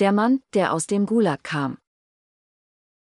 Der Mann, der aus dem Gulag kam.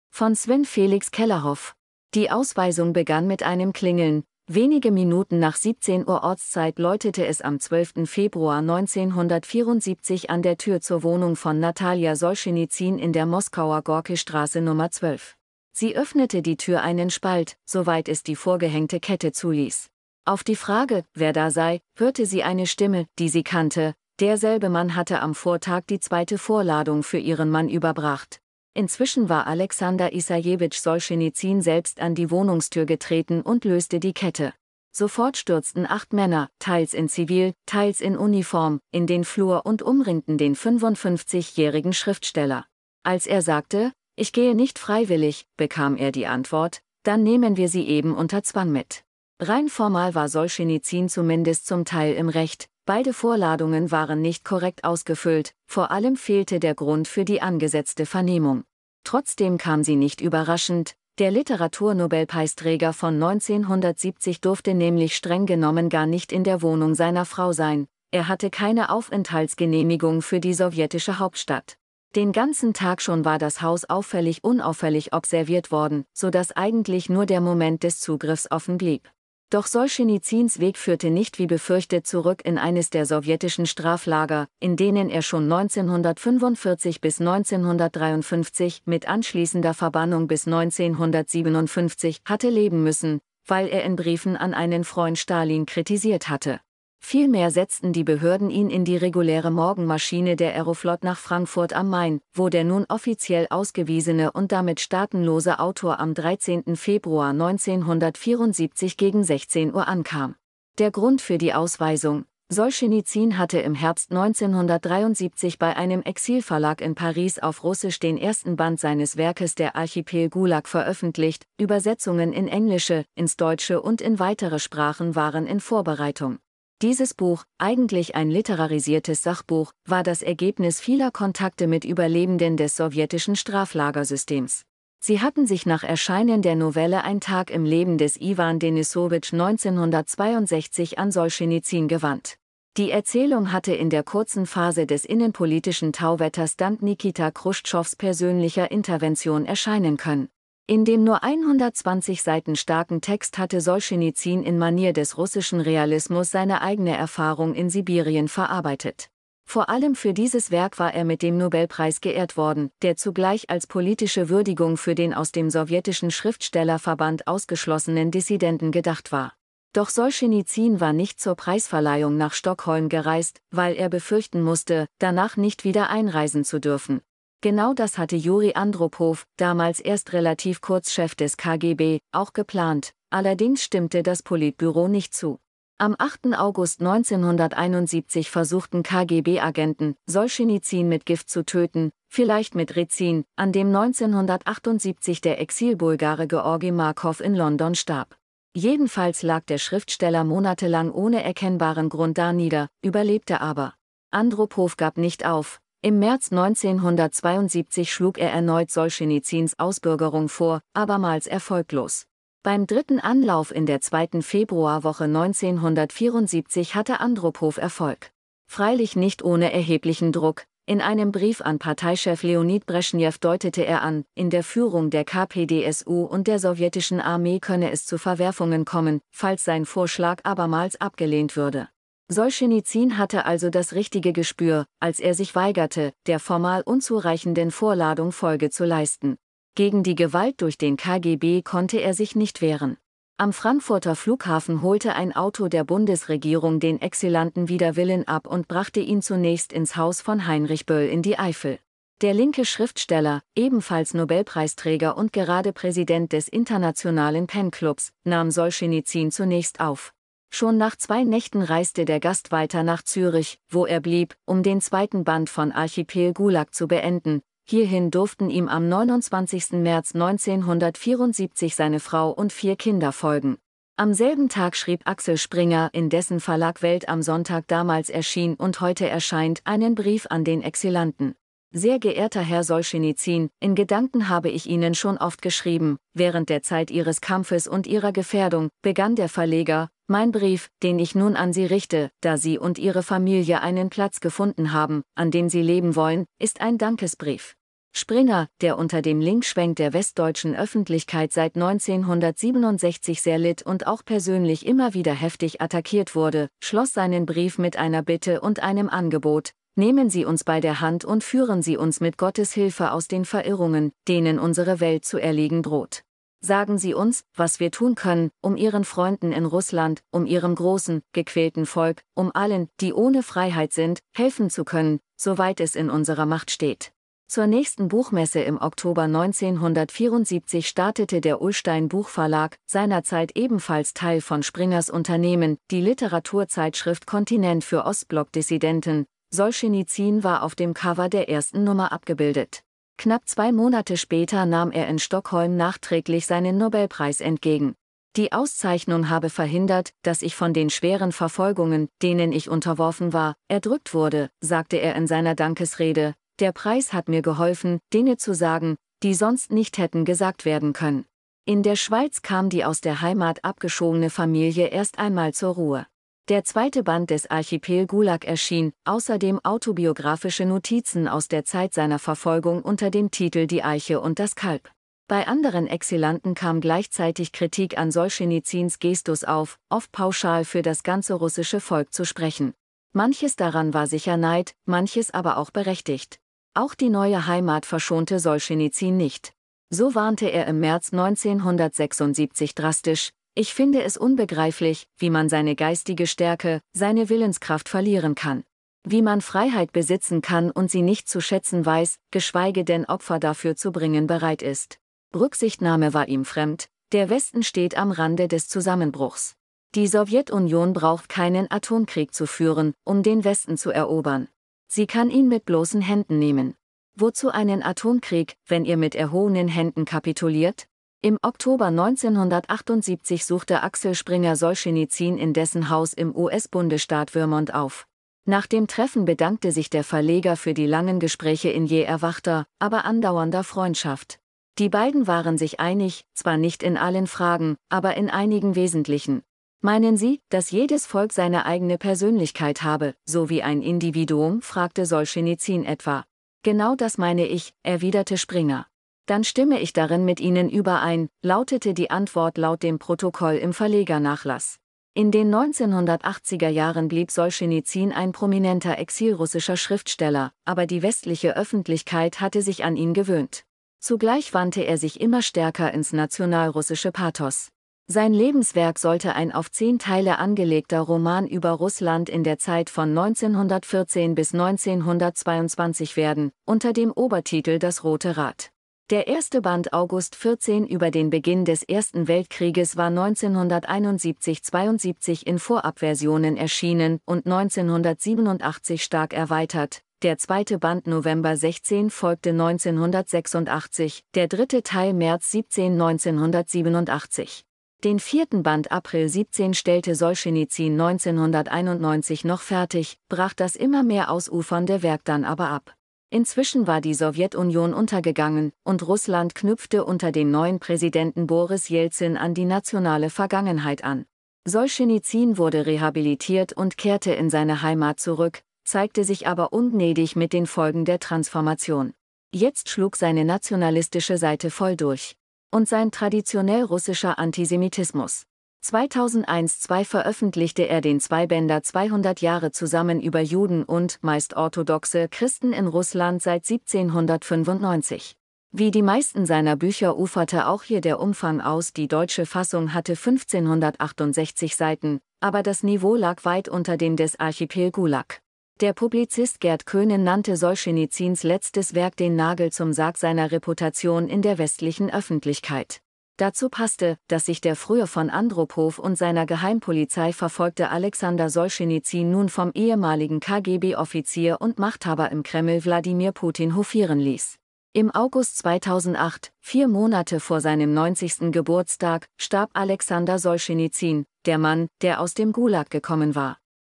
Von Sven Felix Kellerhoff. Die Ausweisung begann mit einem Klingeln. Wenige Minuten nach 17 Uhr Ortszeit läutete es am 12. Februar 1974 an der Tür zur Wohnung von Natalia Solschenizyn in der Moskauer Gorki-Straße Nummer 12. Sie öffnete die Tür einen Spalt, soweit es die vorgehängte Kette zuließ. Auf die Frage, wer da sei, hörte sie eine Stimme, die sie kannte, Derselbe Mann hatte am Vortag die zweite Vorladung für ihren Mann überbracht. Inzwischen war Alexander Isajewitsch Solschenizyn selbst an die Wohnungstür getreten und löste die Kette. Sofort stürzten acht Männer, teils in Zivil, teils in Uniform, in den Flur und umringten den 55-jährigen Schriftsteller. Als er sagte, ich gehe nicht freiwillig, bekam er die Antwort, dann nehmen wir sie eben unter Zwang mit. Rein formal war Solschenizyn zumindest zum Teil im Recht, Beide Vorladungen waren nicht korrekt ausgefüllt, vor allem fehlte der Grund für die angesetzte Vernehmung. Trotzdem kam sie nicht überraschend, der Literaturnobelpreisträger von 1970 durfte nämlich streng genommen gar nicht in der Wohnung seiner Frau sein, er hatte keine Aufenthaltsgenehmigung für die sowjetische Hauptstadt. Den ganzen Tag schon war das Haus auffällig unauffällig observiert worden, so dass eigentlich nur der Moment des Zugriffs offen blieb. Doch Solschenizyns Weg führte nicht wie befürchtet zurück in eines der sowjetischen Straflager, in denen er schon 1945 bis 1953 mit anschließender Verbannung bis 1957 hatte leben müssen, weil er in Briefen an einen Freund Stalin kritisiert hatte. Vielmehr setzten die Behörden ihn in die reguläre Morgenmaschine der Aeroflot nach Frankfurt am Main, wo der nun offiziell ausgewiesene und damit staatenlose Autor am 13. Februar 1974 gegen 16 Uhr ankam. Der Grund für die Ausweisung, Solschenizyn hatte im Herbst 1973 bei einem Exilverlag in Paris auf Russisch den ersten Band seines Werkes Der Archipel Gulag veröffentlicht, Übersetzungen in Englische, ins Deutsche und in weitere Sprachen waren in Vorbereitung. Dieses Buch, eigentlich ein literarisiertes Sachbuch, war das Ergebnis vieler Kontakte mit Überlebenden des sowjetischen Straflagersystems. Sie hatten sich nach Erscheinen der Novelle Ein Tag im Leben des Iwan Denisowitsch 1962 an Solschenizyn gewandt. Die Erzählung hatte in der kurzen Phase des innenpolitischen Tauwetters dank Nikita Khrushchevs persönlicher Intervention erscheinen können. In dem nur 120 Seiten starken Text hatte Solschenizyn in Manier des russischen Realismus seine eigene Erfahrung in Sibirien verarbeitet. Vor allem für dieses Werk war er mit dem Nobelpreis geehrt worden, der zugleich als politische Würdigung für den aus dem sowjetischen Schriftstellerverband ausgeschlossenen Dissidenten gedacht war. Doch Solschenizyn war nicht zur Preisverleihung nach Stockholm gereist, weil er befürchten musste, danach nicht wieder einreisen zu dürfen, Genau das hatte Juri Andropow, damals erst relativ kurz Chef des KGB, auch geplant, allerdings stimmte das Politbüro nicht zu. Am 8. August 1971 versuchten KGB-Agenten, Solschenizyn mit Gift zu töten, vielleicht mit Rizin, an dem 1978 der Exilbulgare Georgi Markov in London starb. Jedenfalls lag der Schriftsteller monatelang ohne erkennbaren Grund da nieder, überlebte aber. Andropow gab nicht auf, im März 1972 schlug er erneut Solschenizyns Ausbürgerung vor, abermals erfolglos. Beim dritten Anlauf in der zweiten Februarwoche 1974 hatte Andropow Erfolg. Freilich nicht ohne erheblichen Druck. In einem Brief an Parteichef Leonid Brezhnev deutete er an, in der Führung der KPDSU und der sowjetischen Armee könne es zu Verwerfungen kommen, falls sein Vorschlag abermals abgelehnt würde. Solschenizyn hatte also das richtige Gespür, als er sich weigerte, der formal unzureichenden Vorladung Folge zu leisten. Gegen die Gewalt durch den KGB konnte er sich nicht wehren. Am Frankfurter Flughafen holte ein Auto der Bundesregierung den Exilanten wider Willen ab und brachte ihn zunächst ins Haus von Heinrich Böll in die Eifel. Der linke Schriftsteller, ebenfalls Nobelpreisträger und gerade Präsident des Internationalen Pen-Clubs, nahm Solschenizyn zunächst auf. Schon nach zwei Nächten reiste der Gast weiter nach Zürich, wo er blieb, um den zweiten Band von Archipel Gulag zu beenden. Hierhin durften ihm am 29. März 1974 seine Frau und vier Kinder folgen. Am selben Tag schrieb Axel Springer, in dessen Verlag Welt am Sonntag damals erschien und heute erscheint, einen Brief an den Exilanten. Sehr geehrter Herr Solschenizyn, in Gedanken habe ich Ihnen schon oft geschrieben, während der Zeit Ihres Kampfes und Ihrer Gefährdung, begann der Verleger, Mein Brief, den ich nun an Sie richte, da Sie und Ihre Familie einen Platz gefunden haben, an dem Sie leben wollen, ist ein Dankesbrief. Springer, der unter dem Linkschwenk der westdeutschen Öffentlichkeit seit 1967 sehr litt und auch persönlich immer wieder heftig attackiert wurde, schloss seinen Brief mit einer Bitte und einem Angebot, nehmen Sie uns bei der Hand und führen Sie uns mit Gottes Hilfe aus den Verirrungen, denen unsere Welt zu erliegen droht. Sagen Sie uns, was wir tun können, um Ihren Freunden in Russland, um Ihrem großen, gequälten Volk, um allen, die ohne Freiheit sind, helfen zu können, soweit es in unserer Macht steht. Zur nächsten Buchmesse im Oktober 1974 startete der Ullstein Buchverlag, seinerzeit ebenfalls Teil von Springers Unternehmen, die Literaturzeitschrift Kontinent für Ostblock-Dissidenten. Solschenizyn war auf dem Cover der ersten Nummer abgebildet. Knapp zwei Monate später nahm er in Stockholm nachträglich seinen Nobelpreis entgegen. Die Auszeichnung habe verhindert, dass ich von den schweren Verfolgungen, denen ich unterworfen war, erdrückt wurde, sagte er in seiner Dankesrede, der Preis hat mir geholfen, Dinge zu sagen, die sonst nicht hätten gesagt werden können. In der Schweiz kam die aus der Heimat abgeschobene Familie erst einmal zur Ruhe. Der zweite Band des Archipel Gulag erschien, außerdem autobiografische Notizen aus der Zeit seiner Verfolgung unter dem Titel Die Eiche und das Kalb. Bei anderen Exilanten kam gleichzeitig Kritik an Solschenizyns Gestus auf, oft pauschal für das ganze russische Volk zu sprechen. Manches daran war sicher Neid, manches aber auch berechtigt. Auch die neue Heimat verschonte Solschenizyn nicht. So warnte er im März 1976 drastisch, ich finde es unbegreiflich, wie man seine geistige Stärke, seine Willenskraft verlieren kann. Wie man Freiheit besitzen kann und sie nicht zu schätzen weiß, geschweige denn Opfer dafür zu bringen bereit ist. Rücksichtnahme war ihm fremd, der Westen steht am Rande des Zusammenbruchs. Die Sowjetunion braucht keinen Atomkrieg zu führen, um den Westen zu erobern. Sie kann ihn mit bloßen Händen nehmen. Wozu einen Atomkrieg, wenn ihr mit erhobenen Händen kapituliert? Im Oktober 1978 suchte Axel Springer Solschenizyn in dessen Haus im US-Bundesstaat Vermont auf. Nach dem Treffen bedankte sich der Verleger für die langen Gespräche in je erwachter, aber andauernder Freundschaft. Die beiden waren sich einig, zwar nicht in allen Fragen, aber in einigen wesentlichen. Meinen Sie, dass jedes Volk seine eigene Persönlichkeit habe, so wie ein Individuum? fragte Solschenizyn etwa. Genau das meine ich, erwiderte Springer. Dann stimme ich darin mit Ihnen überein, lautete die Antwort laut dem Protokoll im Verlegernachlass. In den 1980er Jahren blieb Solschenizyn ein prominenter exilrussischer Schriftsteller, aber die westliche Öffentlichkeit hatte sich an ihn gewöhnt. Zugleich wandte er sich immer stärker ins nationalrussische Pathos. Sein Lebenswerk sollte ein auf zehn Teile angelegter Roman über Russland in der Zeit von 1914 bis 1922 werden, unter dem Obertitel Das Rote Rad. Der erste Band August 14 über den Beginn des Ersten Weltkrieges war 1971-72 in Vorabversionen erschienen und 1987 stark erweitert. Der zweite Band November 16 folgte 1986, der dritte Teil März 17 1987. Den vierten Band April 17 stellte Solschenizyn 1991 noch fertig, brach das immer mehr ausufernde Werk dann aber ab. Inzwischen war die Sowjetunion untergegangen, und Russland knüpfte unter den neuen Präsidenten Boris Jelzin an die nationale Vergangenheit an. Solschenizyn wurde rehabilitiert und kehrte in seine Heimat zurück, zeigte sich aber ungnädig mit den Folgen der Transformation. Jetzt schlug seine nationalistische Seite voll durch und sein traditionell russischer Antisemitismus. 2001-2 veröffentlichte er den Zweibänder 200 Jahre zusammen über Juden und meist orthodoxe Christen in Russland seit 1795. Wie die meisten seiner Bücher uferte auch hier der Umfang aus, die deutsche Fassung hatte 1568 Seiten, aber das Niveau lag weit unter dem des Archipel Gulag. Der Publizist Gerd Köhnen nannte Solschenizyns letztes Werk den Nagel zum Sarg seiner Reputation in der westlichen Öffentlichkeit. Dazu passte, dass sich der früher von Andropow und seiner Geheimpolizei verfolgte Alexander Solschenizyn nun vom ehemaligen KGB-Offizier und Machthaber im Kreml Wladimir Putin hofieren ließ. Im August 2008, vier Monate vor seinem 90. Geburtstag, starb Alexander Solschenizyn, der Mann, der aus dem Gulag gekommen war.